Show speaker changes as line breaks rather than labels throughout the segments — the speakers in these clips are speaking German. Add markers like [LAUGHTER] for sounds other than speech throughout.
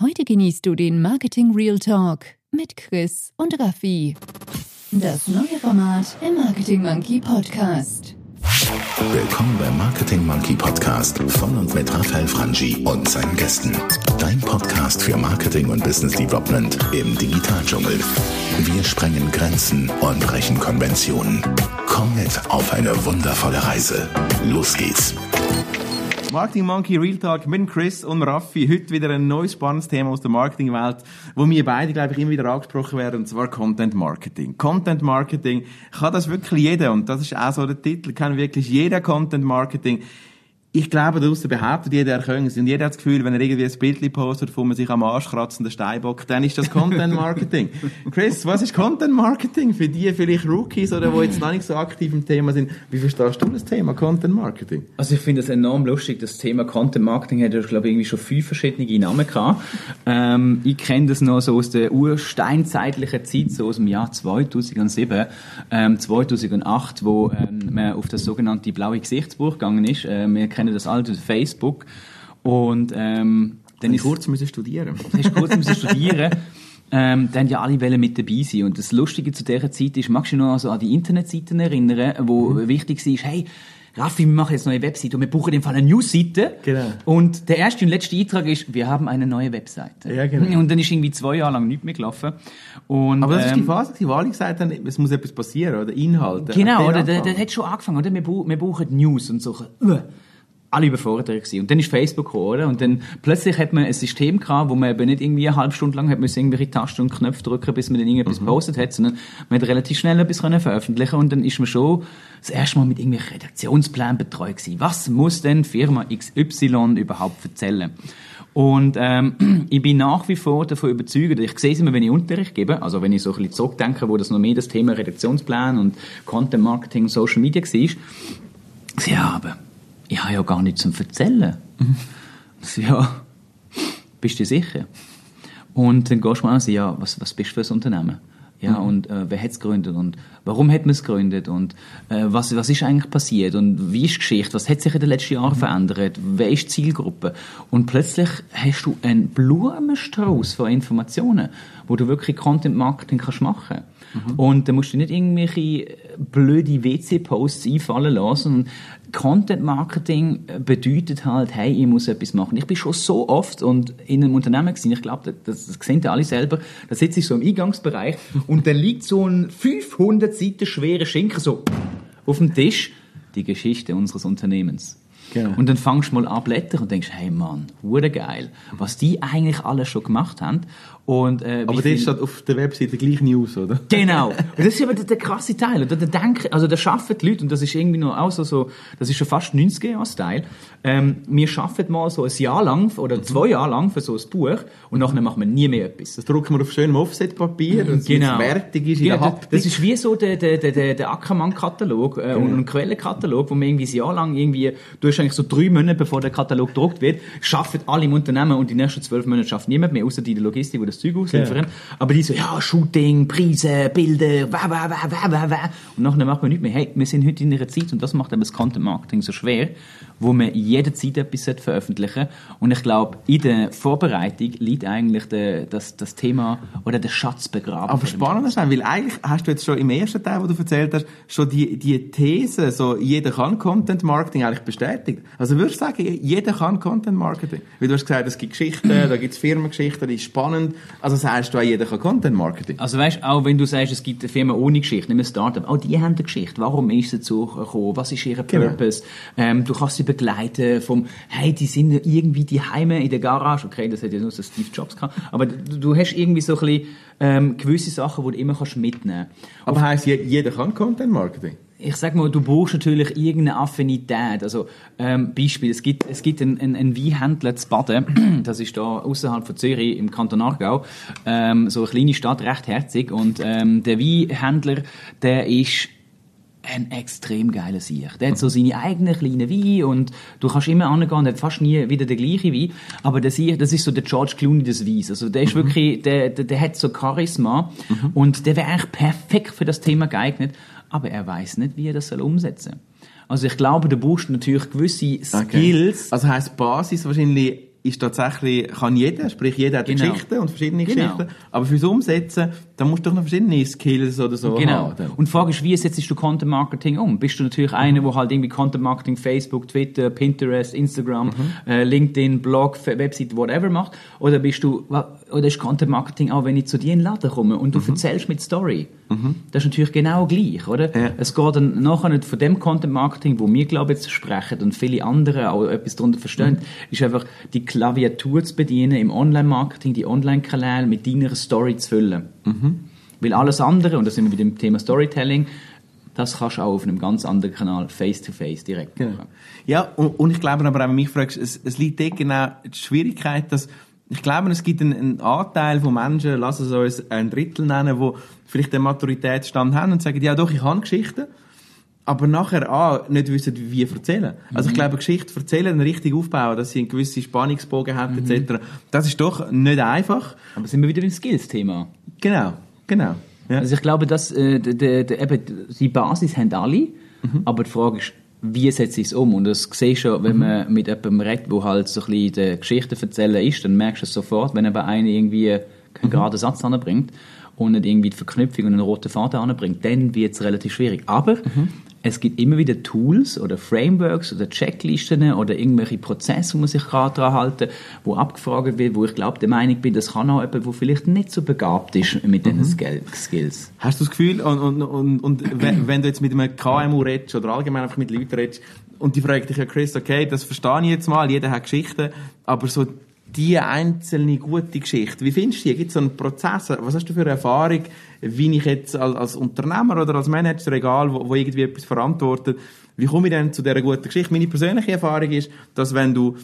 Heute genießt du den Marketing Real Talk mit Chris und Raffi. Das neue Format im Marketing Monkey Podcast.
Willkommen beim Marketing Monkey Podcast von und mit Raphael Frangi und seinen Gästen. Dein Podcast für Marketing und Business Development im Digitaldschungel. Wir sprengen Grenzen und brechen Konventionen. Komm mit auf eine wundervolle Reise. Los geht's.
Marketing Monkey Real Talk mit Chris und Raffi. Heute wieder ein neues spannendes Thema aus der Marketingwelt, wo wir beide, glaube ich, immer wieder angesprochen werden, und zwar Content Marketing. Content Marketing kann das wirklich jeder, und das ist auch so der Titel, kann wirklich jeder Content Marketing ich glaube, draussen behauptet jeder, er könne es. Und jeder hat das Gefühl, wenn er irgendwie ein Bild postet, wo man sich am Arsch kratzt und den Steinbock, dann ist das Content Marketing. [LAUGHS] Chris, was ist Content Marketing für die vielleicht Rookies oder die jetzt noch nicht so aktiv im Thema sind? Wie verstehst du das Thema Content Marketing?
Also ich finde es enorm lustig. Das Thema Content Marketing hat ja, glaube ich, irgendwie schon fünf verschiedene Namen gehabt. Ähm, ich kenne das noch so aus der ursteinzeitlichen Zeit, so aus dem Jahr 2007, ähm, 2008, wo ähm, man auf das sogenannte blaue Gesichtsbuch gegangen ist. Äh, kennen das alte Facebook. Und ähm, dann
ist kurz müssen studieren. [LAUGHS]
Hast kurz müssen studieren. Ähm, dann ja alle Wellen mit dabei sein. Und das Lustige zu dieser Zeit ist, magst du dich noch also an die Internetseiten erinnern, wo mhm. wichtig war, hey, Raffi, wir machen jetzt eine neue Webseite und wir buchen in dem Fall eine Newsseite. Genau. Und der erste und letzte Eintrag ist, wir haben eine neue Webseite. Ja, genau. Und dann ist irgendwie zwei Jahre lang nichts mehr gelaufen. Und,
Aber das ähm, ist die ähm, Phase, wo alle gesagt haben, es muss etwas passieren, oder Inhalte.
Genau, oder? Der, der, der hat schon angefangen, oder? Wir, buchen News und so. Alle überfordert gewesen. Und dann ist Facebook gekommen, oder? Und dann plötzlich hat man ein System gehabt, wo man eben nicht irgendwie eine halbe Stunde lang hat müssen irgendwelche Tasten und Knöpfe drücken, bis man dann irgendetwas mhm. postet hat, sondern man hat relativ schnell etwas können veröffentlichen und dann ist man schon das erste Mal mit irgendwelchen Redaktionsplänen betreut gewesen. Was muss denn Firma XY überhaupt erzählen? Und ähm, [CLEARS THROAT] ich bin nach wie vor davon überzeugt, ich sehe es immer, wenn ich Unterricht gebe, also wenn ich so ein bisschen zurückdenke, wo das noch mehr das Thema Redaktionsplan und Content Marketing, Social Media war, sie haben ich habe ja gar nichts zum Erzählen. Mhm. [LAUGHS] So, ja, bist du sicher? Und dann gehst du mal an, ja, was, was bist du für ein Unternehmen? Ja, mhm. und äh, wer hat es gegründet und warum hat man es gegründet und äh, was, was ist eigentlich passiert und wie ist die Geschichte, was hat sich in den letzten Jahren mhm. verändert, wer ist die Zielgruppe? Und plötzlich hast du einen Blumenstrauß von Informationen, wo du wirklich Content Marketing kannst machen Mhm. Und da musst du nicht irgendwelche blöde WC-Posts einfallen lassen. Und Content Marketing bedeutet halt, hey, ich muss etwas machen. Ich bin schon so oft und in einem Unternehmen gesehen, ich glaube, das, das sehen alle selber, da sitze ich so im Eingangsbereich und da liegt so ein 500 Seiten schwerer Schinken so auf dem Tisch, die Geschichte unseres Unternehmens. Genau. Und dann fangst du mal an blättern und denkst, hey Mann, wurde geil, was die eigentlich alles schon gemacht haben. Und, äh,
aber das steht auf der Webseite gleich News, oder?
Genau. [LAUGHS] Und das ist aber der, der krasse Teil. Oder der denken, also der schaffen die Leute, und das ist irgendwie noch auch so, so das ist schon fast 90er-Jahre-Style. Ähm, wir schaffen mal so ein Jahr lang oder zwei Jahre lang für so ein Buch und nachher machen wir nie mehr etwas.
Das drucken wir auf schönem Offset-Papier und
genau.
fertig ist
genau, in der Das ist wie so der, der, der, der Ackermann-Katalog äh, genau. und ein Quellenkatalog, wo man irgendwie ein Jahr lang irgendwie, du hast eigentlich so drei Monate, bevor der Katalog gedruckt wird, schaffen alle im Unternehmen und die nächsten zwölf Monate schafft niemand mehr, außer die Logistik, die das Zeug ausliefern. Ja. Aber die so, ja, Shooting, Preise, Bilder, wah, wah, wah, wah, wah, wah. Und nachher macht man nicht mehr. Hey, wir sind heute in einer Zeit und das macht eben das Content Marketing so schwer, wo man jederzeit etwas veröffentlichen Und ich glaube, in der Vorbereitung liegt eigentlich der, das, das Thema oder der Schatz begraben.
Aber spannend ist, weil eigentlich hast du jetzt schon im ersten Teil, wo du erzählt hast, schon die, die These, so jeder kann Content Marketing eigentlich bestätigt. Also würdest du sagen, jeder kann Content Marketing? Weil du hast gesagt, es gibt Geschichten, da gibt es Firmengeschichten, die ist spannend. Also sagst du auch, jeder kann Content Marketing?
Also weißt, auch wenn du sagst, es gibt eine Firma ohne Geschichte, nicht ein Startup, auch die haben eine Geschichte. Warum ist sie dazu gekommen? Was ist ihr genau. Purpose? Ähm, du kannst sie begleiten vom, hey, die sind irgendwie die Heime in der Garage. Okay, das hat ja nur so Steve Jobs gehabt. Aber du, du hast irgendwie so ein bisschen, ähm, gewisse Sachen, die du immer kannst mitnehmen kannst.
Aber heisst, jeder kann Content Marketing?
Ich sag mal, du brauchst natürlich irgendeine Affinität. Also ähm, Beispiel: Es gibt es gibt einen, einen, einen Weinhändler zu Baden, [CLEARS THROAT] das ist da außerhalb von Zürich im Kanton Aargau, ähm, so eine kleine Stadt, recht herzig. Und ähm, der Weinhändler, der ist ein extrem geiler Sieg. Der hat so seine eigenen kleinen Wein und du kannst immer angehen, der hat fast nie wieder der gleiche Wein, aber der Sieg, das ist so der George Clooney des Weins. Also der ist mhm. wirklich, der, der, der, hat so Charisma mhm. und der wäre eigentlich perfekt für das Thema geeignet, aber er weiß nicht, wie er das soll umsetzen. Also ich glaube, du brauchst natürlich gewisse Skills.
Okay. Also heißt Basis wahrscheinlich ist tatsächlich, kann jeder, sprich jeder hat
Genau.
Geschichten und verschiedene
Genau.
Geschichten, aber fürs Umsetzen, da musst du doch noch verschiedene Skills oder so
Genau.
haben.
Und die Frage ist, wie setzt du Content Marketing um? Bist du natürlich einer, der halt irgendwie Content Marketing Facebook, Twitter, Pinterest, Instagram, äh, LinkedIn, Blog, Website, whatever macht? Oder bist du, oder ist Content Marketing auch, wenn ich zu dir in den Laden komme und du erzählst mit Story? Das ist natürlich genau gleich, oder?
Ja.
Es geht dann nachher nicht von dem Content Marketing, wo wir, glaube ich, jetzt sprechen und viele andere auch etwas darunter verstehen, ist einfach die Klaviatur zu bedienen im Online-Marketing, die Online-Kanäle mit deiner Story zu füllen. Weil alles andere, und da sind wir wieder im Thema Storytelling, das kannst du auch auf einem ganz anderen Kanal face-to-face direkt
Genau.
machen.
Ja, und, und ich glaube aber, auch, wenn du mich fragst, es, es liegt dort genau die Schwierigkeit, dass ich glaube, es gibt einen, einen Anteil von Menschen, lass es uns ein Drittel nennen, die vielleicht den Maturitätsstand haben und sagen, ja doch, ich habe Geschichten, aber nachher ah, nicht wissen, wie erzählen. Also ich glaube, eine Geschichte erzählen, richtig aufbauen, dass sie einen gewissen Spannungsbogen hat, etc., das ist doch nicht einfach.
Aber sind wir wieder im Skills-Thema.
Genau, genau. Ja.
Also ich glaube, dass äh, de, de, eben, die Basis haben alle,
Mhm.
aber die Frage ist, wie setze ich es um? Und das siehst du schon,
Mhm.
wenn man mit jemandem redet, der halt so ein bisschen die Geschichte erzählen ist, dann merkst du es sofort, wenn aber einer irgendwie
Mhm.
keinen geraden Satz anbringt und nicht irgendwie die Verknüpfung und einen roten Faden anbringt, dann wird es relativ schwierig. Aber
Mhm.
Es gibt immer wieder Tools oder Frameworks oder Checklisten oder irgendwelche Prozesse, wo man sich gerade daran halten, wo abgefragt wird, wo ich glaube, der Meinung bin, das kann auch jemand, der vielleicht nicht so begabt ist mit
Mhm.
diesen Skill- Skills.
Hast du das Gefühl, und, und, und, und wenn, wenn du jetzt mit einem KMU redest oder allgemein einfach mit Leuten redest und die fragen dich ja, Chris, okay, das verstehe ich jetzt mal, jeder hat Geschichten, aber so die einzelne gute Geschichte, wie findest du die? Gibt es so einen Prozess? Was hast du für eine Erfahrung, wie ich jetzt als, als Unternehmer oder als Manager, egal, wo, wo irgendwie etwas verantwortet, wie komme ich denn zu dieser guten Geschichte? Meine persönliche Erfahrung ist, dass wenn du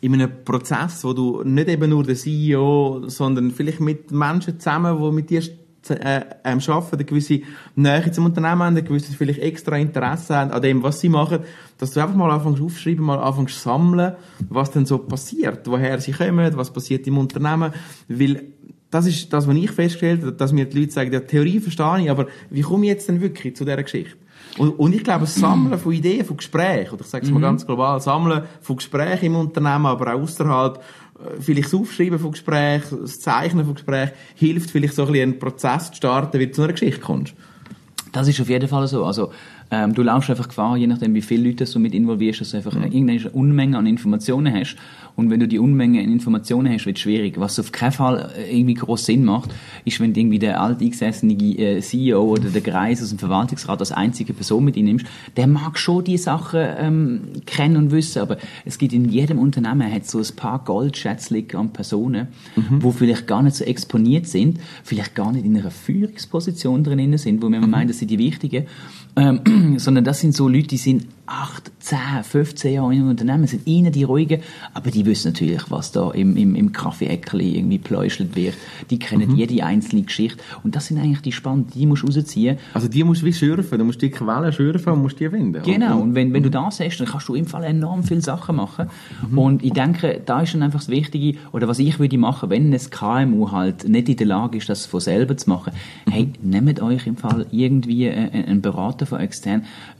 in einem Prozess, wo du nicht eben nur der CEO, sondern vielleicht mit Menschen zusammen, die mit dir äh, ähm, arbeiten, eine gewisse Nähe zum Unternehmen haben, ein gewisses vielleicht extra Interesse haben an dem, was sie machen, dass du einfach mal anfängst aufschreiben, mal anfängst sammeln, was denn so passiert, woher sie kommen, was passiert im Unternehmen, weil das ist das, was ich festgestellt habe, dass mir die Leute sagen, ja, Theorie verstehe ich, aber wie komme ich jetzt denn wirklich zu dieser Geschichte? Und, und ich glaube, das Sammeln von Ideen, von Gesprächen, oder ich sage es mal ganz global, Sammeln von Gesprächen im Unternehmen, aber auch außerhalb, vielleicht das Aufschreiben von Gesprächen, das Zeichnen von Gesprächen, hilft vielleicht so ein bisschen einen Prozess zu starten, wie du zu einer Geschichte kommst.
Das ist auf jeden Fall so. Also, ähm, du laufst einfach Gefahr, je nachdem, wie viele Leute du mit involvierst, dass du einfach irgendeine Unmenge an Informationen hast. Und wenn du die Unmenge an Informationen hast, wird es schwierig. Was auf keinen Fall äh, irgendwie groß Sinn macht, ist, wenn du irgendwie der alteingesessene äh, CEO oder der Greis aus dem Verwaltungsrat als einzige Person mit nimmst. Der mag schon die Sachen ähm, kennen und wissen, aber es gibt in jedem Unternehmen hat so ein paar Goldschätzchen an Personen, wo vielleicht gar nicht so exponiert sind, vielleicht gar nicht in einer Führungsposition drinnen sind, wo man meint, das sind die Wichtigen, ähm, [CLEARS THROAT] sondern das sind so Leute, die sind 8, 10, 15 Jahre im Unternehmen, sind ihnen die ruhigen, aber die wissen natürlich, was da im, im, im Kaffeeäckli irgendwie pläuschelt wird. Die kennen jede einzelne Geschichte und das sind eigentlich die spannenden, die musst du rausziehen.
Also die musst du wie schürfen, du musst die Quellen schürfen und musst die finden.
Genau, und wenn, wenn du das hast, dann kannst du im Fall enorm viele Sachen machen. Und ich denke, da ist dann einfach das Wichtige, oder was ich würde machen, wenn ein KMU halt nicht in der Lage ist, das von selber zu machen, hey, nehmt euch im Fall irgendwie äh, einen Berater von extern,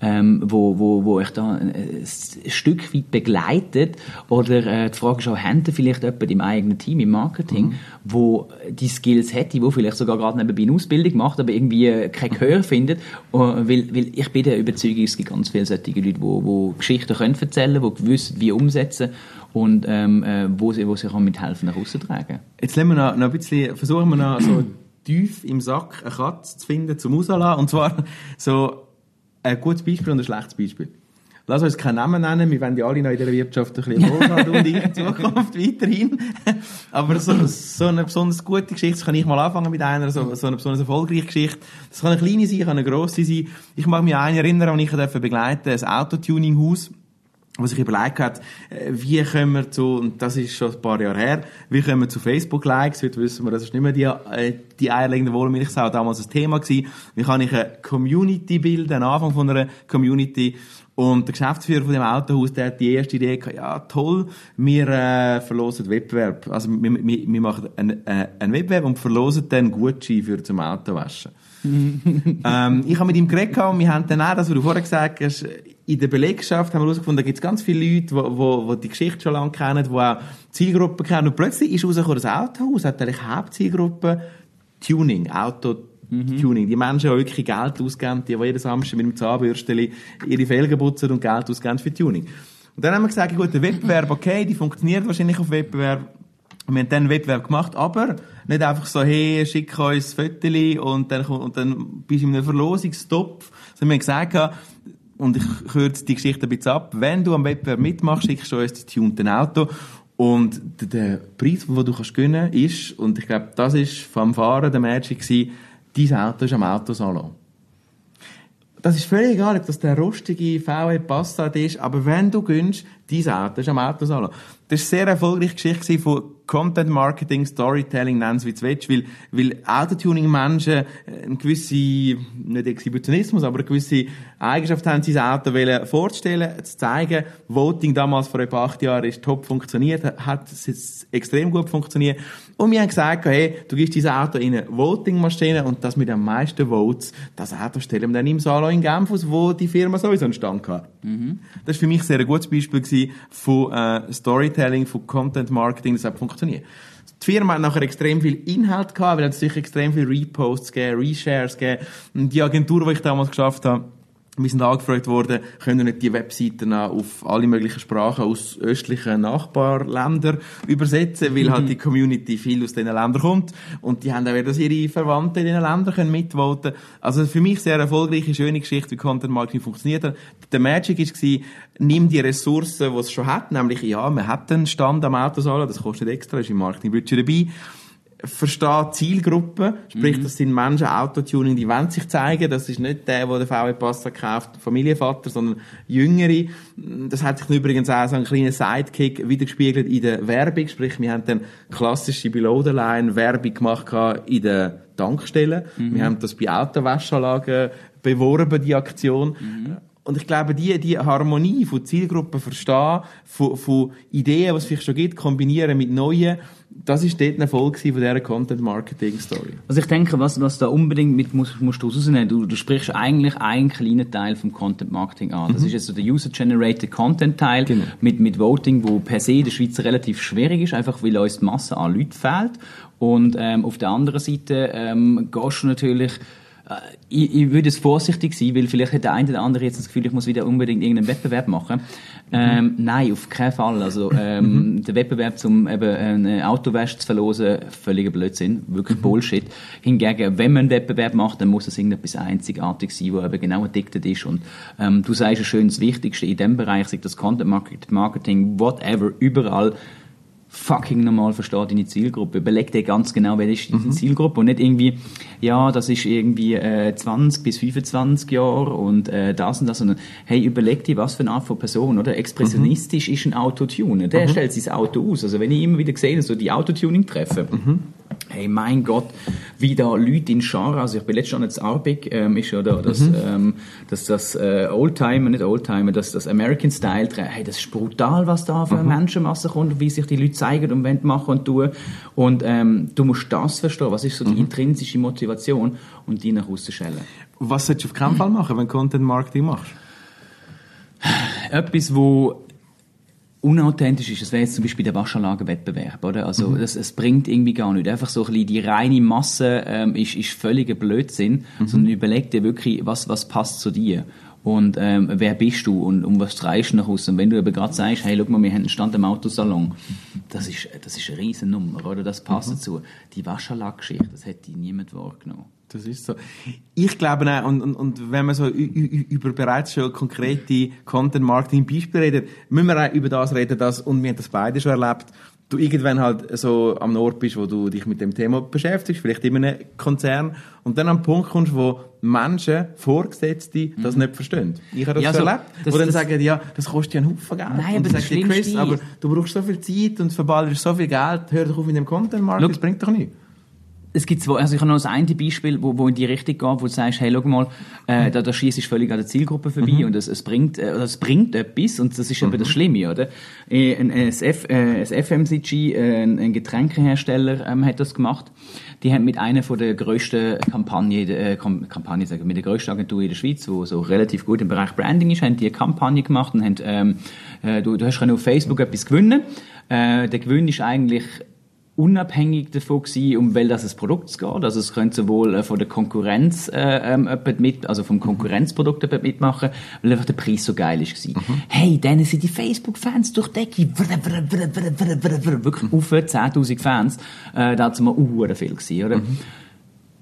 ähm, wo, wo, wo euch da ein, ein Stück weit begleitet, oder äh, die Frage ist auch, habt ihr vielleicht jemanden im eigenen Team, im Marketing, wo die Skills hätte, wo vielleicht sogar gerade nebenbei eine Ausbildung macht, aber irgendwie äh, kein Gehör findet, äh, weil, weil ich bin der Überzeugung, es gibt ganz viele solche Leute, die wo Geschichten können erzählen können, die wissen, wie umsetzen und ähm, äh, wo sie, wo sie auch mithelfen, nach außen tragen.
Jetzt wir noch, noch ein bisschen, versuchen wir noch so [CLEARS THROAT] tief im Sack eine Katze zu finden zum Rauslassen. Und zwar so ein gutes Beispiel und ein schlechtes Beispiel. Lass uns keinen Namen nennen, wir wollen ja alle noch in dieser Wirtschaft ein bisschen wohlhaben und in Zukunft [LAUGHS] weiterhin. Aber so, so eine besonders gute Geschichte, kann ich mal anfangen mit einer, so, so eine besonders erfolgreiche Geschichte. Das kann eine kleine sein, kann eine grosse sein. Ich mag mich an eine erinnern, und ich begleiten, ein Autotuning-Haus was sich überlegt hat, äh, wie können wir zu, und das ist schon ein paar Jahre her, wie können wir zu Facebook-Likes, heute wissen wir, das ist nicht mehr die, äh, die eierlegende Wohlmilchsau, damals ein Thema gewesen, wie kann ich eine Community bilden, einen Anfang von einer Community, und der Geschäftsführer von dem Autohaus, der hat die erste Idee gehabt, ja toll, wir äh, verlosen Wettbewerb, also wir, wir, wir machen einen, äh, einen Wettbewerb und verlosen dann Gutschein für zum Autowaschen. [LAUGHS] ähm, ich habe mit ihm geredet und wir haben dann auch, das, was du vorher gesagt hast, in der Belegschaft haben wir herausgefunden, da gibt es ganz viele Leute, die wo, wo die Geschichte schon lange kennen, die auch Zielgruppen kennen. Und plötzlich ist rausgekommen, das Autohaus hat eigentlich Hauptzielgruppe Tuning, Auto Tuning. Die Menschen, die wirklich Geld ausgeben, die, die jeden Samstag mit dem Zahnbürstchen ihre Felgen putzen und Geld ausgeben für Tuning. Und dann haben wir gesagt, gut, der Wettbewerb, okay, die funktioniert wahrscheinlich auf Wettbewerb. Wir haben dann einen Wettbewerb gemacht, aber nicht einfach so, hey, schick uns ein Foto und dann, und dann bist du in einem Verlosungstopf. Sondern wir haben gesagt, und ich kürze die Geschichte ein bisschen ab, wenn du am Wettbewerb mitmachst, schickst du uns das tunte Auto. Und der, der Preis, den du kannst gewinnen ist, und ich glaube, das ist vom Fahren der Magic dein Auto ist am Autosalon. Das ist völlig egal, ob das der rostige VW Passat ist, aber wenn du gönnst, dein Auto ist am Autosalon. Das war eine sehr erfolgreiche Geschichte von Content Marketing, Storytelling, nennen es wie du willst, weil, weil Autotuning-Menschen eine gewisse, nicht Exhibitionismus, aber eine gewisse Eigenschaft haben, sein Auto vorzustellen, zu zeigen. Voting damals vor etwa acht Jahren ist top funktioniert, hat es extrem gut funktioniert. Und wir haben gesagt, hey, du gibst dieses Auto in eine Voting-Maschine und das mit den meisten Votes, das Auto stellen wir dann im Salon in Genf aus, wo die Firma sowieso entstanden hat. Mhm. Das war für mich sehr ein gutes Beispiel von äh, Storytelling, von Content Marketing, das hat funktioniert. Die Firma hat nachher extrem viel Inhalt gehabt, weil es sicher extrem viel Reposts gegeben, Reshares gegeben. Und die Agentur, die ich damals geschafft habe, wir sind angefragt worden, können nicht die Webseiten auf alle möglichen Sprachen aus östlichen Nachbarländern übersetzen, weil halt die Community viel aus diesen Ländern kommt. Und die haben auch wieder, dass ihre Verwandten in diesen Ländern können mitvoten Also für mich sehr erfolgreiche, schöne Geschichte, wie Content Marketing funktioniert hat. Der Magic war, nimm die Ressourcen, die es schon hat, nämlich, ja, man hat einen Stand am Autosalon, das kostet extra, ist im Marketingbudget dabei versteht Zielgruppen, sprich, mhm. das sind Menschen, Autotuning, die wollen sich zeigen, das ist nicht der, der den VW Passat kauft, Familienvater, sondern Jüngere. Das hat sich übrigens auch so ein kleiner Sidekick wiedergespiegelt in der Werbung, sprich, wir haben dann klassische Below-the-Line Werbung gemacht in den Tankstellen. Mhm. Wir haben das bei Autowäschanlagen beworben, die Aktion. Mhm. Und ich glaube, die, die Harmonie von Zielgruppen verstehen, von, von Ideen, was es vielleicht schon gibt, kombinieren mit neuen, das ist dort ein Erfolg von dieser Content-Marketing-Story.
Also ich denke, was, was da unbedingt mit musst, musst du rausnehmen, du, du sprichst eigentlich einen kleinen Teil vom Content-Marketing an. Das mhm. ist jetzt so der User-Generated Content-Teil genau. mit, mit Voting, wo per se in der Schweiz relativ schwierig ist, einfach weil uns die Masse an Leuten fehlt. Und ähm, auf der anderen Seite ähm, gehst du natürlich ich, ich würde es vorsichtig sein, weil vielleicht hat der eine oder andere jetzt das Gefühl, ich muss wieder unbedingt irgendeinen Wettbewerb machen. Ähm, nein, auf keinen Fall. Also ähm, der Wettbewerb, um eben eine Autowäsche zu verlosen, völliger Blödsinn, wirklich Bullshit. Hingegen, wenn man einen Wettbewerb macht, dann muss es irgendetwas einzigartig sein, wo eben genau addicted ist. Und ähm, du sagst ja schön, das Wichtigste in dem Bereich, sei das Content Marketing, whatever, überall fucking normal versteht deine Zielgruppe. Überleg dir ganz genau, wer ist deine mhm. Zielgruppe und nicht irgendwie, ja, das ist irgendwie äh, 20 bis 25 Jahre und äh, das und das, sondern hey, überleg dir, was für eine Art von Person, oder? Expressionistisch mhm. ist ein Autotuner. Der mhm. stellt sein Auto aus. Also wenn ich immer wieder sehe, so die Autotuning treffen, mhm. Hey, mein Gott, wie da Leute in Schar, also ich bin letztens jetzt Arbig, ähm, ist ja da, das, mhm. ähm, das, das äh, Oldtimer, nicht Oldtimer, das, das American Style, hey, das ist brutal, was da für mhm. Menschenmasse kommt, wie sich die Leute zeigen und wollen machen und tun. Und ähm, du musst das verstehen, was ist so die mhm. intrinsische Motivation und die nach außen schellen.
Was solltest du auf keinen Fall machen, wenn du Content Marketing machst?
Etwas, wo unauthentisch ist. Das wäre jetzt zum Beispiel der Waschanlagenwettbewerb, oder? Also, mhm. das, es bringt irgendwie gar nicht. Einfach so ein bisschen die reine Masse ähm, ist, ist völliger Blödsinn, mhm. sondern überleg dir wirklich, was, was passt zu dir. Und ähm, wer bist du und um was treibst du nach außen? Und wenn du eben gerade sagst, hey, schau mal, wir haben einen Stand im Autosalon, das ist, das ist eine riesen Nummer, oder? Das passt mhm. dazu. Die Waschanlagengeschichte, das hätte niemand wahrgenommen.
Das ist so. Ich glaube auch, und, und, und wenn man so über bereits schon konkrete Content-Marketing-Beispiele redet, müssen wir auch über das reden, dass, und wir haben das beide schon erlebt, du irgendwann halt so am Ort bist, wo du dich mit dem Thema beschäftigst, vielleicht in einem Konzern, und dann am Punkt kommst, wo Menschen, Vorgesetzte, das mhm. nicht verstehen. Ich habe das, ja, so erlebt, das, wo dann das, sagen, ja, das kostet ja einen Haufen Geld.
Nein, aber das
Chris, aber du brauchst so viel Zeit und verballerst so viel Geld, hör doch auf mit dem Content-Marketing, das bringt doch nichts.
Es gibt zwei, also ich habe noch das eine Beispiel, wo, wo in die Richtung geht, wo du sagst, hey, schau mal, äh, da, da schießt ist völlig an der Zielgruppe vorbei
Mhm.
und es, es bringt, äh, es bringt etwas und das ist eben das Schlimme, oder? Äh, Ein, ein, äh, ein FMCG, äh, ein, Getränkehersteller, ähm, hat das gemacht. Die haben mit einer von der grössten Kampagne, äh, Kam- Kampagne, sagen mit der grössten Agentur in der Schweiz, wo so relativ gut im Bereich Branding ist, haben die eine Kampagne gemacht und haben, ähm, äh, du, du hast auf Facebook etwas gewinnen. Äh, der Gewinn ist eigentlich unabhängig davon gewesen, um welches Produkt es geht. Also es könnte sowohl äh, von der Konkurrenz äh, ähm, mit, also vom Konkurrenzprodukt jemand mitmachen, weil einfach der Preis so geil ist gewesen. Hey, dann sind die Facebook-Fans durch die Decke, wirklich auf 10'000 Fans, äh, da hat es mal uh, viel gewesen, oder?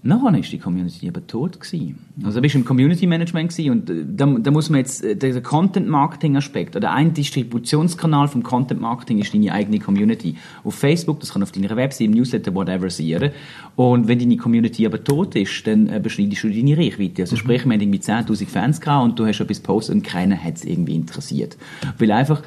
Nachher ist die Community aber tot gewesen. Also bist du im Community Management gewesen und äh, da, da muss man jetzt, äh, der Content Marketing Aspekt oder ein Distributionskanal vom Content Marketing ist deine eigene Community. Auf Facebook, das kann auf deiner Website, im Newsletter, whatever sein, oder? Und wenn deine Community aber tot ist, dann äh, beschneidest du deine Reichweite. Also sprich, wir haben irgendwie 10'000 Fans gehabt und du hast etwas gepostet und keiner hat es irgendwie interessiert. Weil einfach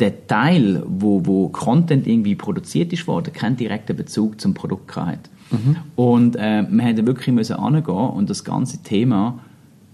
der Teil, wo, wo Content irgendwie produziert ist worden, keinen direkten Bezug zum Produkt gehabt hat. Und äh, wir hätten wirklich müssen angehen und das ganze Thema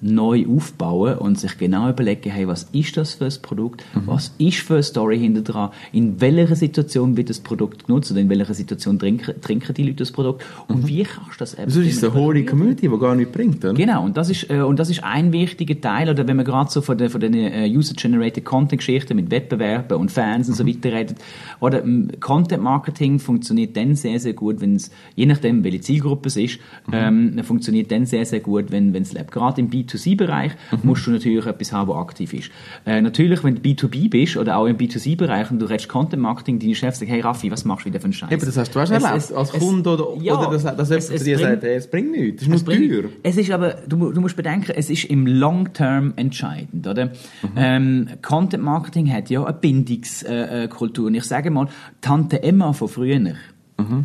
neu aufbauen und sich genau überlegen, hey, was ist das für ein Produkt, was ist für eine Story hinter dran, in welcher Situation wird das Produkt genutzt oder in welcher Situation trinken, trinken die Leute das Produkt? Und wie kannst du das eben
Sonst ist es eine hohe Community, die gar nichts bringt, oder?
Genau, und das ist, äh, und das ist ein wichtiger Teil, oder wenn man gerade so von den, von den äh, User-Generated Content-Geschichten mit Wettbewerben und Fans und so weiter redet, oder ähm, Content-Marketing funktioniert dann sehr, sehr gut, wenn es, je nachdem, welche Zielgruppe es ist, ähm, funktioniert dann sehr, sehr gut, wenn es lebt. Gerade im B2C-Bereich musst du natürlich etwas haben, was aktiv ist. Äh, natürlich, wenn du B2B bist, oder auch im B2C-Bereich, und du redest Content-Marketing, deine Chefs sagen, hey Raffi, was machst du wieder für einen Scheiß?
Eben, das hast du auch erlebt, als Kunde oder,
ja,
oder dass, dass
es-
jemand
es
dir
bringt-
sagt, hey, es bringt nichts, das ist
es
nur teuer.
Es ist aber, du, du musst bedenken, es ist im Long Term entscheidend, oder? Ähm, Content Marketing hat ja eine Bindungskultur. Äh, Kultur. und ich sage mal, Tante Emma von früher,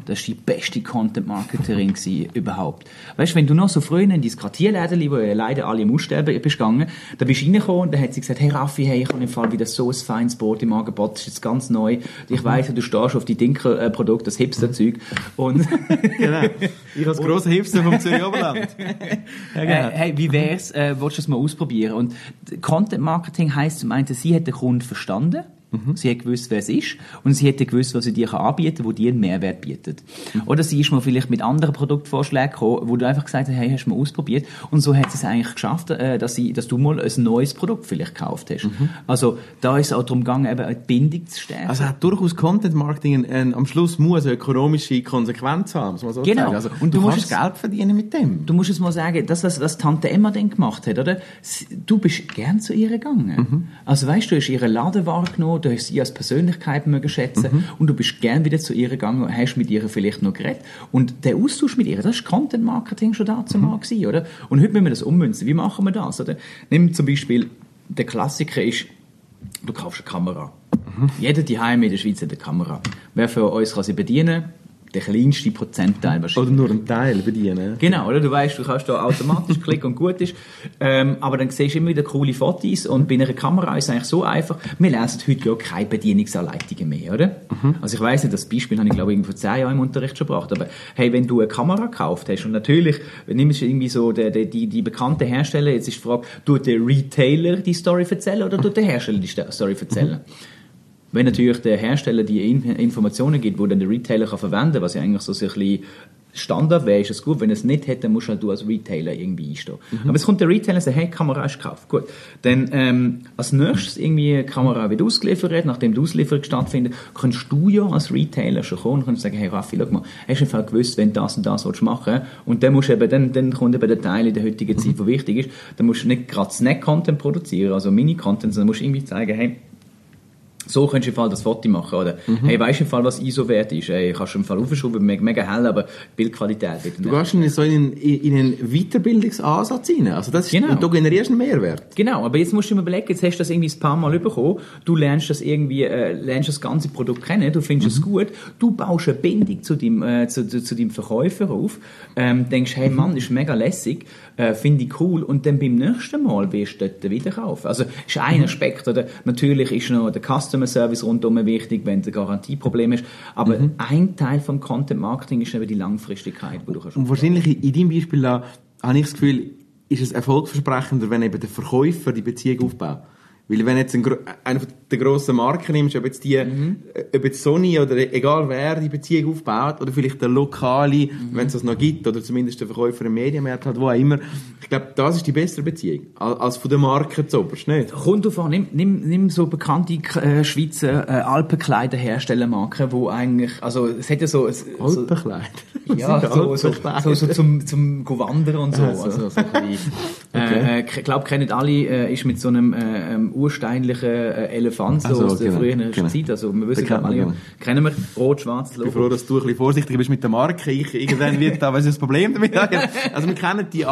das war die beste Content-Marketerin überhaupt. Weißt du, wenn du noch so früher in dein Quartierläden, wo ja leider alle im Aussterben bist gegangen, da bist du reingekommen und dann hat sie gesagt, hey Raffi, hey, ich habe im Fall wieder so ein feines Brot im Angebot, das ist jetzt ganz neu. Ich weiss, du stehst auf die Dinkel-Produkte, das Hipster-Zeug. Und [LAUGHS]
genau. Ich als grosser Hipster vom Zürich Oberland. [LAUGHS]
Äh, hey, wie wär's, äh, willst du das mal ausprobieren? Und Content Marketing heisst zum einen, sie hat den Kunden verstanden. Sie hat gewusst, wer es ist. Und sie hätte gewusst, was sie dir anbieten kann, wo dir einen Mehrwert bietet. Oder sie ist mal vielleicht mit anderen Produktvorschlägen gekommen, wo du einfach gesagt hast, hey, hast du mal ausprobiert? Und so hat sie es eigentlich geschafft, äh, dass, sie, dass du mal ein neues Produkt vielleicht gekauft hast. Also, da ist es auch darum gegangen, eben eine Bindung zu stärken.
Also hat durchaus Content Marketing ein, ein, am Schluss muss eine ökonomische Konsequenz haben, muss man so
Genau.
sagen. Also,
Und
du,
du musst
Geld verdienen mit dem.
Du musst es mal sagen, das, was, was Tante Emma dann gemacht hat, oder? Du bist gern zu ihr gegangen. Also weißt du, du hast ihre Laden wahrgenommen, du hast sie als Persönlichkeit mögen schätzen und du bist gern wieder zu ihr gegangen und hast mit ihr vielleicht noch geredet. Und der Austausch mit ihr, das ist Content Marketing schon dazu mal gewesen, oder? Und heute müssen wir das ummünzen. Wie machen wir das, oder? Nimm zum Beispiel, der Klassiker ist, du kaufst eine Kamera. Jeder daheim in der Schweiz hat eine Kamera. Wer von uns kann sie bedienen? Der kleinste Prozentteil wahrscheinlich.
Oder nur einen Teil bedienen.
Genau, oder? Du weißt, du kannst da automatisch [LAUGHS] klicken und gut ist. Ähm, aber dann siehst du immer wieder coole Fotos und bei einer Kamera ist es eigentlich so einfach. Wir lesen heute ja keine Bedienungsanleitungen mehr, oder? Also ich weiss nicht, das Beispiel habe ich glaube ich vor zehn Jahren im Unterricht schon gebracht. Aber hey, wenn du eine Kamera gekauft hast und natürlich nimmst du irgendwie so die, die, die, die bekannte Hersteller, jetzt ist die Frage, tut der Retailer die Story erzählen oder tut der Hersteller die Story erzählen? Wenn natürlich der Hersteller die In Informationen gibt, die dann der Retailer kann verwenden kann, was ja eigentlich so ein bisschen Standard wäre, ist es gut. Wenn es nicht hat, dann musst halt du als Retailer irgendwie einstehen. Aber es kommt der Retailer und sagt, hey, Kamera ist gekauft. Gut. Dann, ähm, als nächstes irgendwie die Kamera wird ausgeliefert, nachdem die Auslieferung stattfindet, kannst du ja als Retailer schon kommen und kannst sagen, hey Raffi, schau mal, hast du im Fall gewusst, wenn du das und das willst machen und dann musst du eben, dann, dann kommt eben der Teil in der heutigen Zeit, der wichtig ist, dann musst du nicht gerade Snack-Content produzieren, also Mini-Content, sondern musst irgendwie zeigen, hey, so könntest du im Fall das Foto machen, oder? Hey, weißt du im Fall, was ISO wert ist? Hey, kannst du im Fall aufschrauben, mega, mega hell, aber Bildqualität wird
Du gehst in so in, in, in einen Weiterbildungsansatz rein. Also das ist,
Genau.
und du generierst einen Mehrwert.
Genau, aber jetzt musst du dir überlegen, jetzt hast du das irgendwie ein paar Mal bekommen, du lernst das irgendwie, äh, lernst das ganze Produkt kennen, du findest es gut, du baust eine Bindung zu deinem, äh, zu, zu, zu deinem Verkäufer auf, ähm, denkst, hey Mann, ist mega lässig, äh, finde ich cool, und dann beim nächsten Mal wirst du dort wieder kaufen. Also, ist ein Aspekt, oder? Natürlich ist noch der Customer Service rundum wichtig, wenn du ein Garantieproblem hast. Aber
Mhm.
ein Teil vom Content Marketing ist eben die Langfristigkeit, die du kannst.
Und wahrscheinlich in deinem Beispiel da, habe ich das Gefühl, ist es erfolgsversprechender, wenn eben der Verkäufer die Beziehung aufbaut. Weil wenn jetzt ein, von den grossen Marken nimmst, ob jetzt die,
Mhm.
äh, ob jetzt Sony oder egal wer die Beziehung aufbaut, oder vielleicht der Lokale,
Mhm.
wenn es das noch gibt, oder zumindest der Verkäufer im Medienmarkt hat, wo auch immer. Ich glaube, das ist die bessere Beziehung, als, von der Marke zu oberst, nicht?
Kommt drauf an, nimm, nimm, nimm so bekannte äh, Schweizer äh, Alpenkleiderherstellermarken, wo eigentlich, also es hat ja so... So,
Alpenkleider. [LAUGHS]
ja, so, so,
Alpenkleider.
so, so zum, zum wandern und so.
Ah, so.
Also, so ein bisschen, [LAUGHS] äh, ich glaube, kennen alle, äh, ist mit so einem äh, ähm, ursteinlichen äh, Elefant so
Ah, so,
aus der
genau,
früheren
genau.
Zeit. Also wir wissen, glaub, alle,
man,
kennen wir, rot-schwarz
Ich bin froh, dass du ein bisschen vorsichtig bist mit der Marke. Ich, irgendwann wird da, was ist das Problem damit? [LAUGHS] Also wir kennen die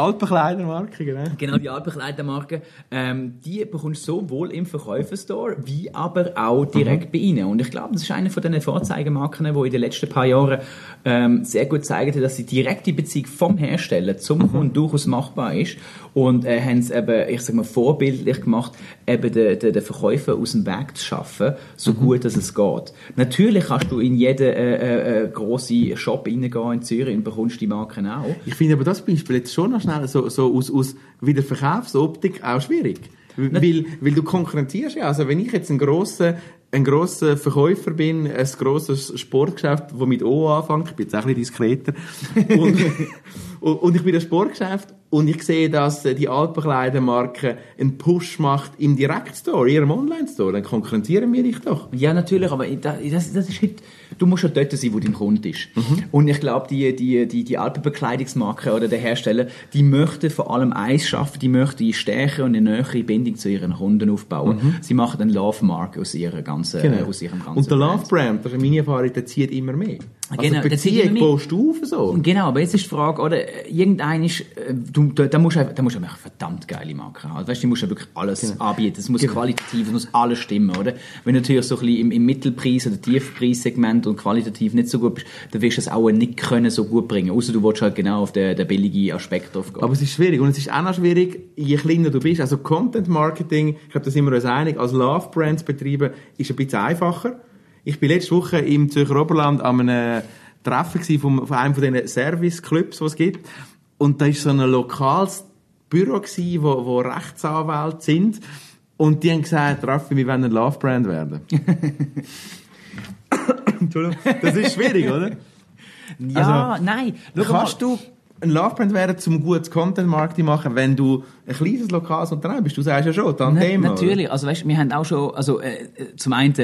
Alpenkleidermarke, genau.
Genau, die Alpenkleidermarke, ähm, die bekommst du sowohl im Verkäuferstore, wie aber auch direkt bei ihnen. Und ich glaube, das ist eine von den Vorzeigemarken, die in den letzten paar Jahren ähm, sehr gut zeigen, dass die direkte Beziehung vom Hersteller zum Kunden durchaus machbar ist. Und äh, haben es eben, ich sag mal, vorbildlich gemacht, eben den, den, den Verkäufer aus dem Weg zu schaffen, so gut dass es geht. Natürlich kannst du in jeden äh, äh, äh, grossen Shop reingehen in Zürich und bekommst die Marken auch.
Ich finde aber das Beispiel jetzt schon noch schnell so, so aus, aus wieder Verkaufsoptik auch schwierig. Weil, weil du konkurrenzierst ja. Also wenn ich jetzt ein grosser, ein grosser Verkäufer bin, ein grosses Sportgeschäft, das mit O anfängt, ich bin jetzt auch ein bisschen diskreter, und, [LAUGHS] und, ich bin ein Sportgeschäft und ich sehe, dass die Alpenkleidermarke einen Push macht im Direktstore, in ihrem Online-Store, dann konkurrenzieren wir dich doch.
Ja, natürlich, aber da- das, das ist halt, du musst ja dort sein, wo dein Kunde ist.
Mhm.
Und ich glaube, die, die, die, die Alpenbekleidungsmarke oder der Hersteller, die möchten vor allem eins schaffen, die möchten eine Stärke und eine nähere Bindung zu ihren Kunden aufbauen. Sie machen einen Love-Mark aus, ihrer ganzen, äh, aus ihrem ganzen
Mhm. Und der
Brand.
Love Brand, das ist meine Erfahrung, der zieht immer mehr. Also
Genau,
die
der
Beziehung baust du auf so.
Genau, aber jetzt ist die Frage, oder, irgendein ist, äh, du, da, musst du, einfach- da musst du einfach eine verdammt geile Marke haben. Weißt du, musst ja wirklich alles
Genau.
anbieten. Es muss qualitativ, es muss alles stimmen, oder? Wenn du natürlich so ein bisschen im, im Mittelpreis- oder Tiefpreissegment und qualitativ nicht so gut bist, dann wirst du es auch nicht können so gut bringen. Außer du willst halt genau auf den, den billigen Aspekt drauf gehen.
Aber es ist schwierig. Und es ist auch noch schwierig, je kleiner du bist. Also Content Marketing, ich glaube, da sind wir uns einig, als Love Brands betreiben, ist ein bisschen einfacher. Ich bin letzte Woche im Zürcher Oberland an einem Treffen gewesen von, von einem von diesen Service-Clubs, die es gibt. Und da ist so ein lokales Büro gewesen, wo, wo Rechtsanwälte sind. Und die haben gesagt, Raffi, wir wollen ein Love Brand werden. [LAUGHS] Entschuldigung. Das ist schwierig, oder?
ja,
also,
nein. Schau
Kannst
mal.
du ein Love Brand werden, um gutes Content Marketing machen, wenn du ein kleines lokales Unternehmen bist? Du sagst ja schon, dann
Na,
Thema.
natürlich, also weißt, wir haben auch schon, also äh, äh, zum einen,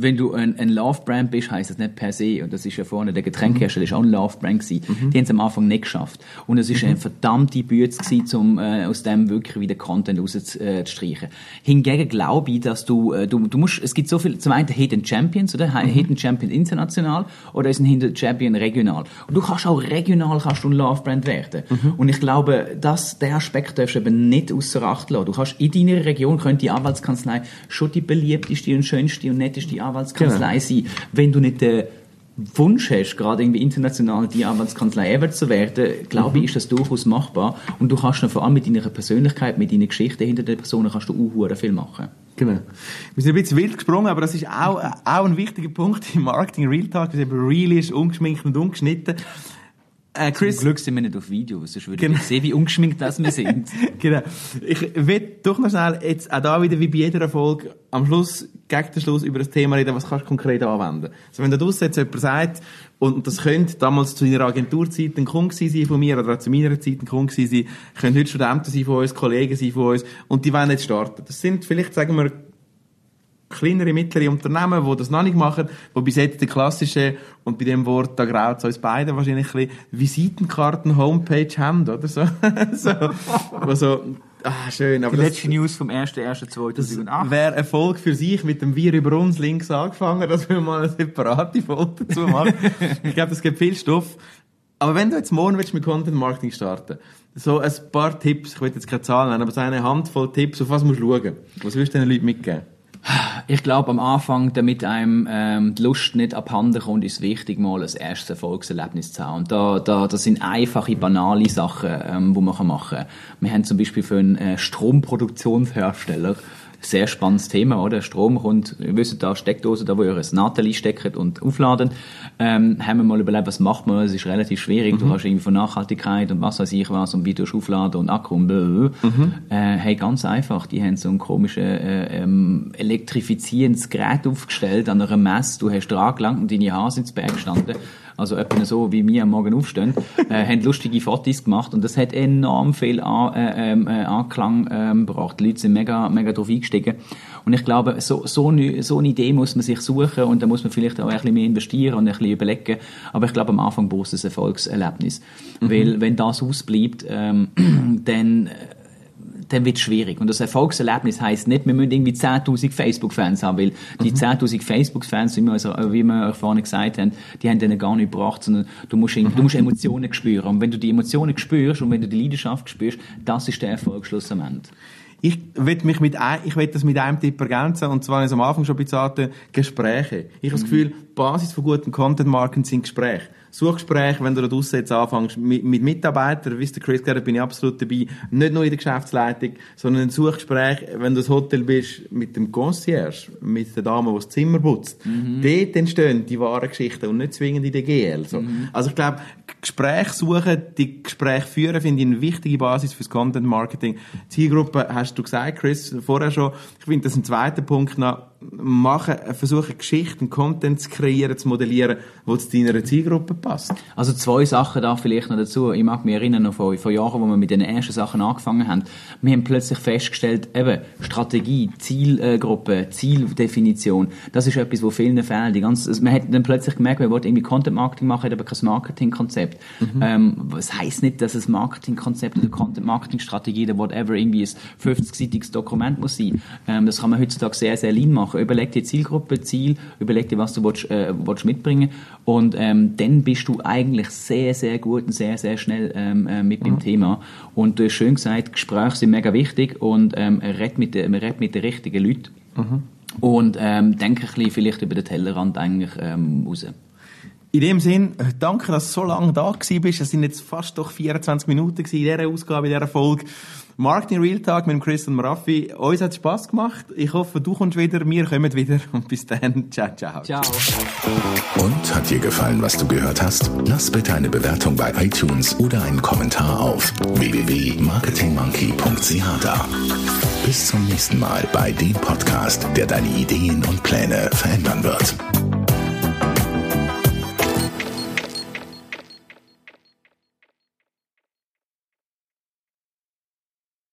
wenn du ein, ein Love-Brand bist, heisst das nicht per se, und das ist ja vorne, der Getränkehersteller ist auch ein Love-Brand gewesen, die haben es am Anfang nicht geschafft. Und es ist eine verdammte Bütze gewesen, um äh, aus dem wirklich wieder Content rauszustreichen. Hingegen glaube ich, dass du, äh, du, du musst, es gibt so viel, zum einen Hidden Champions, oder? Hidden Champion international, oder ist ein Hidden Champion regional. Und du kannst auch regional kannst du ein Love-Brand werden. Und ich glaube, dass der Aspekt darfst du eben nicht außer Acht lassen. Du kannst in deiner Region könnte die Anwaltskanzlei schon die beliebteste und schönste und netteste Anwaltskanzlei sein. Wenn du nicht den Wunsch hast, gerade irgendwie international die Anwaltskanzlei ever zu werden, glaube ich, ist das durchaus machbar. Und du kannst dann vor allem mit deiner Persönlichkeit, mit deiner Geschichte hinter der Person, kannst du auch viel machen.
Genau. Wir sind ein bisschen wild gesprungen, aber das ist auch, auch ein wichtiger Punkt im Marketing Real Talk, dass eben real ist, ungeschminkt und ungeschnitten. Äh, Chris,
Zum Glück sind wir nicht auf Video, sonst würde
Genau.
ich sehen, wie ungeschminkt das wir sind. [LAUGHS]
genau. Ich will doch noch schnell jetzt auch da wieder wie bei jeder Folge am Schluss, gegen den Schluss über das Thema reden, was kannst du konkret anwenden. Also wenn da draussen jetzt jemand sagt, und das könnte damals zu deiner Agenturzeit ein Kunde sein von mir, oder auch zu meiner Zeit ein Kunde sein, können heute Studenten sein von uns, Kollegen sein von uns, und die wollen jetzt starten. Das sind vielleicht, sagen wir, kleinere, mittlere Unternehmen, die das noch nicht machen, die bis jetzt die klassische, und bei dem Wort, da graut es uns beiden wahrscheinlich ein bisschen, Visitenkarten, Homepage haben, oder so. [LAUGHS] so. Also, ah, schön, aber
Die
das,
letzte News vom 1.1.2008.
wäre Erfolg für sich mit dem Wir über uns links angefangen, dass wir mal eine separate Folge dazu machen. ich glaube, das gibt viel Stoff. Aber wenn du jetzt morgen willst mit Content Marketing starten, so ein paar Tipps, ich will jetzt keine Zahlen nennen, aber so eine Handvoll Tipps, auf was musst du schauen? Was willst du den Leuten mitgeben?
Ich glaube, am Anfang, damit einem ähm, die Lust nicht abhanden kommt, ist es wichtig, mal ein erstes Erfolgserlebnis zu haben. Und da, da, das sind einfache, banale Sachen, ähm, die man machen kann. Wir haben zum Beispiel für einen äh, Stromproduktionshersteller sehr spannendes Thema, oder? Strom kommt, ihr wisst da Steckdose, da wo ihr ein Nathalie steckt und aufladen. Ähm, haben wir mal überlegt, was macht man? Es ist relativ schwierig. Du hast irgendwie von Nachhaltigkeit und was weiß ich was und wie du aufladen und Akku und blablabla. Äh, hey, ganz einfach. Die haben so ein komisches äh, ähm, elektrifizierendes Gerät aufgestellt an einer Messe. Du hast dran gelangt und deine Haare sind ins Berg gestanden. Also etwa so, wie wir am Morgen aufstehen, äh, [LAUGHS] haben lustige Fotos gemacht und das hat enorm viel an, äh, ähm, äh, Anklang ähm, gebracht. Die Leute sind mega, mega drauf eingestiegen. Und ich glaube, so, so, eine, so eine Idee muss man sich suchen und da muss man vielleicht auch ein bisschen mehr investieren und ein bisschen überlegen. Aber ich glaube, am Anfang braucht es ein Erfolgserlebnis. Weil, wenn das ausbleibt, ähm, [CLEARS THROAT] dann, dann wird es schwierig. Und das Erfolgserlebnis heisst nicht, wir müssen irgendwie 10.000 Facebook-Fans haben, weil die 10.000 Facebook-Fans, wie wir, also, wie wir vorhin gesagt haben, die haben denen gar nicht gebracht, sondern du musst, irgendwie- du musst Emotionen spüren. Und wenn du die Emotionen spürst und wenn du die Leidenschaft spürst, das ist der Erfolg schlussendlich.
Ich will mich mit ein, ich will das mit einem Tipp ergänzen, und zwar, am Anfang schon ein bisschen sagte, Gespräche. Ich habe das Gefühl, die Basis von guten Content-Marken sind Gespräche. Suchgespräche, wenn du da draussen jetzt anfängst, mit, mit Mitarbeitern, wie es der Chris gesagt hat, bin ich absolut dabei, nicht nur in der Geschäftsleitung, sondern ein Suchgespräch, wenn du das Hotel bist, mit dem Concierge, mit der Dame, die das Zimmer putzt. Dort entstehen die wahren Geschichten und nicht zwingend in der GL. So. Also ich glaube, Gespräche suchen, die Gespräche führen, finde ich eine wichtige Basis fürs Content Marketing. Zielgruppe hast du gesagt, Chris, vorher schon. Ich finde, das ist ein zweiter Punkt noch. Machen, versuchen Geschichten, Content zu kreieren, zu modellieren, wo zu deiner Zielgruppe passt.
Also zwei Sachen da vielleicht noch dazu. Ich mag mich erinnern noch vor, vor Jahren, wo wir mit den ersten Sachen angefangen haben. Wir haben plötzlich festgestellt, eben Strategie, Zielgruppe, Zieldefinition, das ist etwas, wo vielen fehlt. Die ganze, man hat dann plötzlich gemerkt, wir wollten irgendwie Content Marketing machen, hat aber kein Marketingkonzept. Ähm, das heisst nicht, dass es Marketingkonzept oder Content Marketing Strategie oder whatever irgendwie ein 50-seitiges Dokument muss sein. Ähm, das kann man heutzutage sehr, sehr lean machen. Überleg dir Zielgruppe, Ziel, überleg dir, was du willst, äh, willst mitbringen und ähm, dann bist du eigentlich sehr, sehr gut und sehr, sehr schnell ähm, äh, mit dem Thema. Und du hast schön gesagt, Gespräche sind mega wichtig und ähm, red mit, man redet mit den richtigen Leuten. Und ähm, denke ein bisschen vielleicht über den Tellerrand eigentlich ähm, raus.
In dem Sinn, äh, danke, dass du so lange da gewesen bist. Es sind jetzt fast doch 24 Minuten gewesen in dieser Ausgabe, in dieser Folge. Marketing Real Talk mit Chris und Raffi. Uns hat Spass gemacht. Ich hoffe, du kommst wieder, wir kommen wieder. [LAUGHS] Und bis dann, ciao, ciao.
Ciao.
Und hat dir gefallen, was du gehört hast? Lass bitte eine Bewertung bei iTunes oder einen Kommentar auf www.marketingmonkey.ch da. Bis zum nächsten Mal bei dem Podcast, der deine Ideen und Pläne verändern wird.